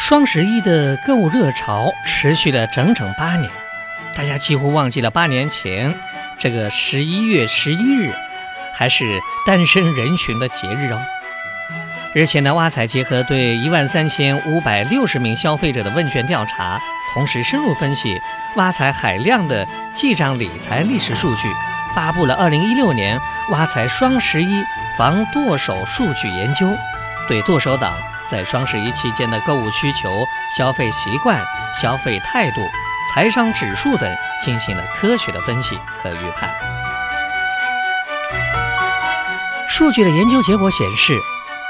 双十一的购物热潮持续了整整八年，大家几乎忘记了八年前这个十一月十一日还是单身人群的节日哦。日前呢挖财结合对一万三千五百六十名消费者的问卷调查，同时深入分析挖财海量的记账理财历史数据，发布了二零一六年挖财双十一防剁手数据研究，对剁手党在双十一期间的购物需求、消费习惯、消费态度、财商指数等进行了科学的分析和预判。数据的研究结果显示。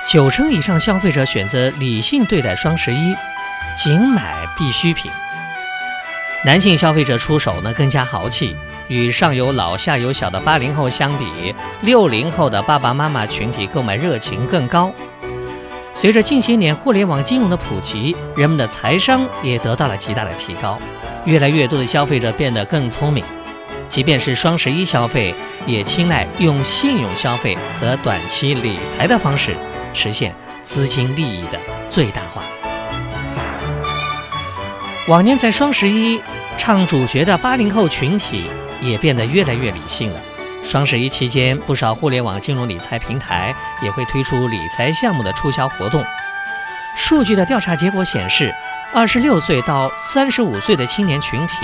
九成以上消费者选择理性对待双十一，仅买必需品。男性消费者出手呢更加豪气，与上有老下有小的八零后相比，六零后的爸爸妈妈群体购买热情更高。随着近些年互联网金融的普及，人们的财商也得到了极大的提高，越来越多的消费者变得更聪明。即便是双十一消费，也青睐用信用消费和短期理财的方式。实现资金利益的最大化。往年在双十一唱主角的八零后群体也变得越来越理性了。双十一期间，不少互联网金融理财平台也会推出理财项目的促销活动。数据的调查结果显示，二十六岁到三十五岁的青年群体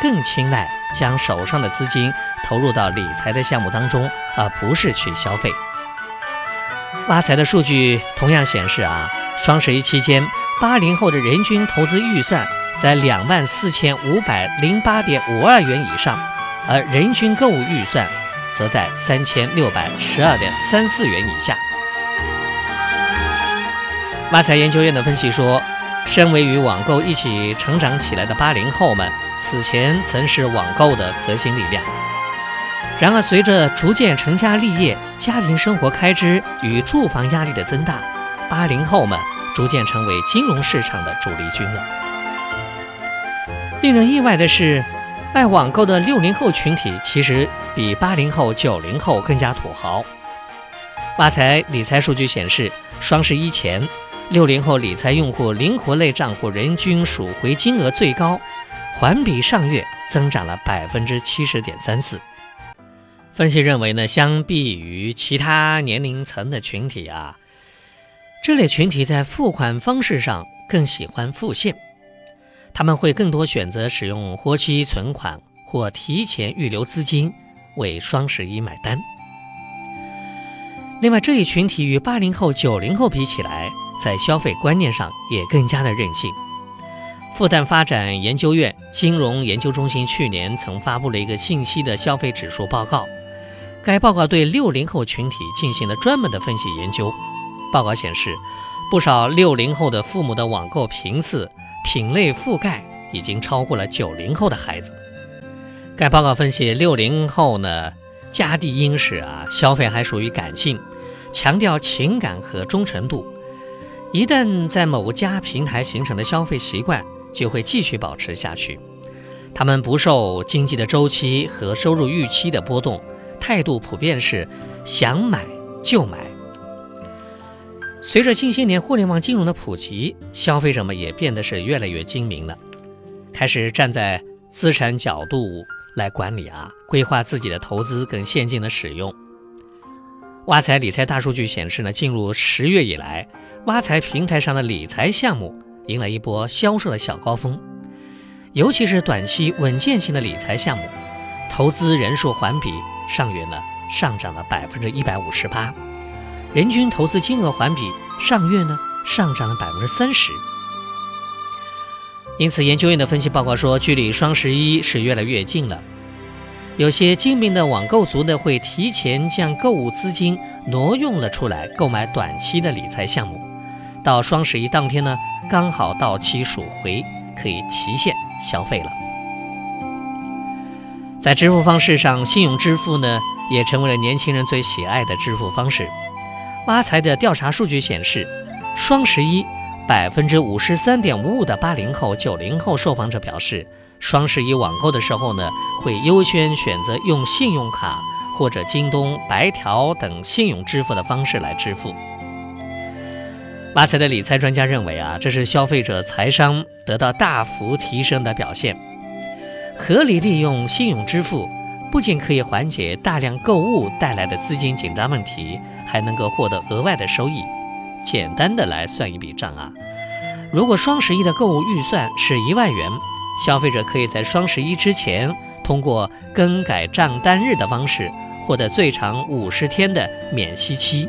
更青睐将手上的资金投入到理财的项目当中，而不是去消费。挖财的数据同样显示啊，双十一期间，八零后的人均投资预算在两万四千五百零八点五二元以上，而人均购物预算则在三千六百十二点三四元以下。挖财研究院的分析说，身为与网购一起成长起来的八零后们，此前曾是网购的核心力量。然而，随着逐渐成家立业、家庭生活开支与住房压力的增大，八零后们逐渐成为金融市场的主力军了。令人意外的是，爱网购的六零后群体其实比八零后、九零后更加土豪。挖财理财数据显示，双十一前，六零后理财用户灵活类账户人均赎回金额最高，环比上月增长了百分之七十点三四。分析认为呢，相比于其他年龄层的群体啊，这类群体在付款方式上更喜欢付现，他们会更多选择使用活期存款或提前预留资金为双十一买单。另外，这一群体与八零后、九零后比起来，在消费观念上也更加的任性。复旦发展研究院金融研究中心去年曾发布了一个信息的消费指数报告。该报告对六零后群体进行了专门的分析研究。报告显示，不少六零后的父母的网购频次、品类覆盖已经超过了九零后的孩子。该报告分析，六零后呢，家地殷实啊，消费还属于感性，强调情感和忠诚度。一旦在某家平台形成的消费习惯，就会继续保持下去。他们不受经济的周期和收入预期的波动。态度普遍是想买就买。随着近些年互联网金融的普及，消费者们也变得是越来越精明了，开始站在资产角度来管理啊，规划自己的投资跟现金的使用。挖财理财大数据显示呢，进入十月以来，挖财平台上的理财项目迎来一波销售的小高峰，尤其是短期稳健型的理财项目，投资人数环比。上月呢上涨了百分之一百五十八，人均投资金额环比上月呢上涨了百分之三十。因此，研究院的分析报告说，距离双十一是越来越近了。有些精明的网购族呢，会提前将购物资金挪用了出来，购买短期的理财项目。到双十一当天呢，刚好到期赎回，可以提现消费了。在支付方式上，信用支付呢也成为了年轻人最喜爱的支付方式。挖财的调查数据显示，双十一百分之五十三点五五的八零后、九零后受访者表示，双十一网购的时候呢，会优先选择用信用卡或者京东白条等信用支付的方式来支付。挖财的理财专家认为啊，这是消费者财商得到大幅提升的表现。合理利用信用支付，不仅可以缓解大量购物带来的资金紧张问题，还能够获得额外的收益。简单的来算一笔账啊，如果双十一的购物预算是一万元，消费者可以在双十一之前通过更改账单日的方式，获得最长五十天的免息期。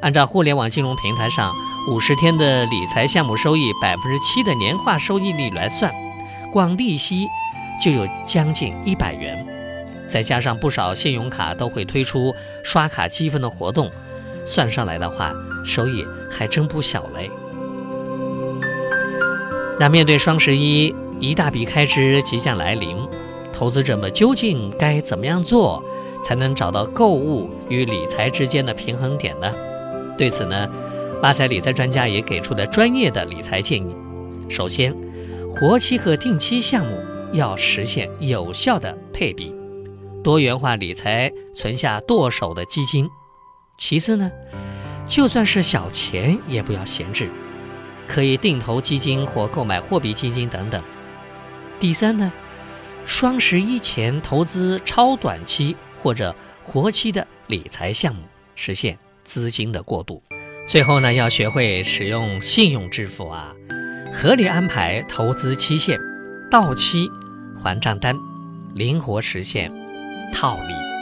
按照互联网金融平台上五十天的理财项目收益百分之七的年化收益率来算，光利息就有将近一百元，再加上不少信用卡都会推出刷卡积分的活动，算上来的话。收益还真不小嘞。那面对双十一一大笔开支即将来临，投资者们究竟该怎么样做，才能找到购物与理财之间的平衡点呢？对此呢，发财理财专家也给出了专业的理财建议。首先，活期和定期项目要实现有效的配比，多元化理财，存下剁手的基金。其次呢？就算是小钱也不要闲置，可以定投基金或购买货币基金等等。第三呢，双十一前投资超短期或者活期的理财项目，实现资金的过渡。最后呢，要学会使用信用支付啊，合理安排投资期限，到期还账单，灵活实现套利。